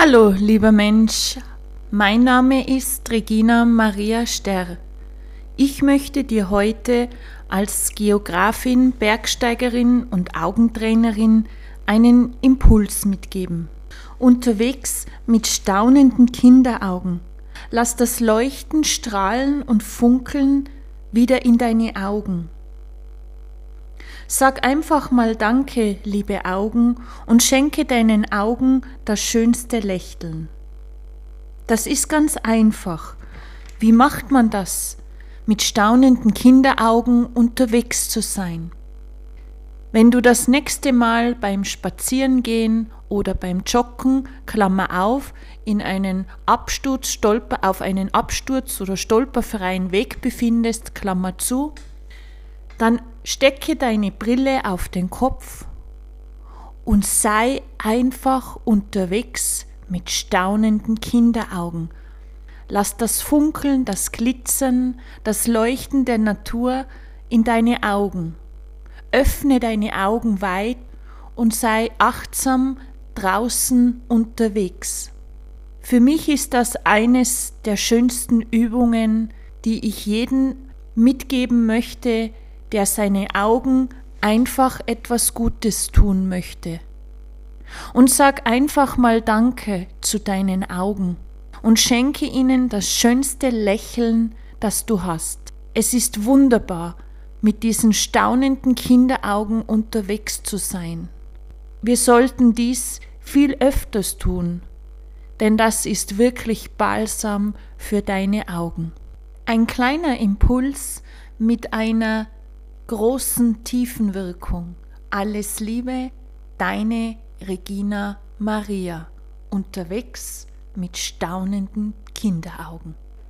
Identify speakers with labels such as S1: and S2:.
S1: Hallo, lieber Mensch, mein Name ist Regina Maria Sterr. Ich möchte dir heute als Geografin, Bergsteigerin und Augentrainerin einen Impuls mitgeben. Unterwegs mit staunenden Kinderaugen. Lass das Leuchten, Strahlen und Funkeln wieder in deine Augen. Sag einfach mal Danke, liebe Augen, und schenke deinen Augen das schönste Lächeln. Das ist ganz einfach. Wie macht man das? Mit staunenden Kinderaugen unterwegs zu sein. Wenn du das nächste Mal beim Spazierengehen oder beim Joggen, Klammer auf, in einen Absturz, Stolper, auf einen Absturz oder stolperfreien Weg befindest, Klammer zu, dann stecke deine Brille auf den Kopf und sei einfach unterwegs mit staunenden Kinderaugen. Lass das Funkeln, das Glitzern, das Leuchten der Natur in deine Augen. Öffne deine Augen weit und sei achtsam draußen unterwegs. Für mich ist das eines der schönsten Übungen, die ich jeden mitgeben möchte, der seine Augen einfach etwas Gutes tun möchte. Und sag einfach mal Danke zu deinen Augen und schenke ihnen das schönste Lächeln, das du hast. Es ist wunderbar, mit diesen staunenden Kinderaugen unterwegs zu sein. Wir sollten dies viel öfters tun, denn das ist wirklich Balsam für deine Augen. Ein kleiner Impuls mit einer großen Tiefenwirkung. Alles Liebe, deine Regina Maria, unterwegs mit staunenden Kinderaugen.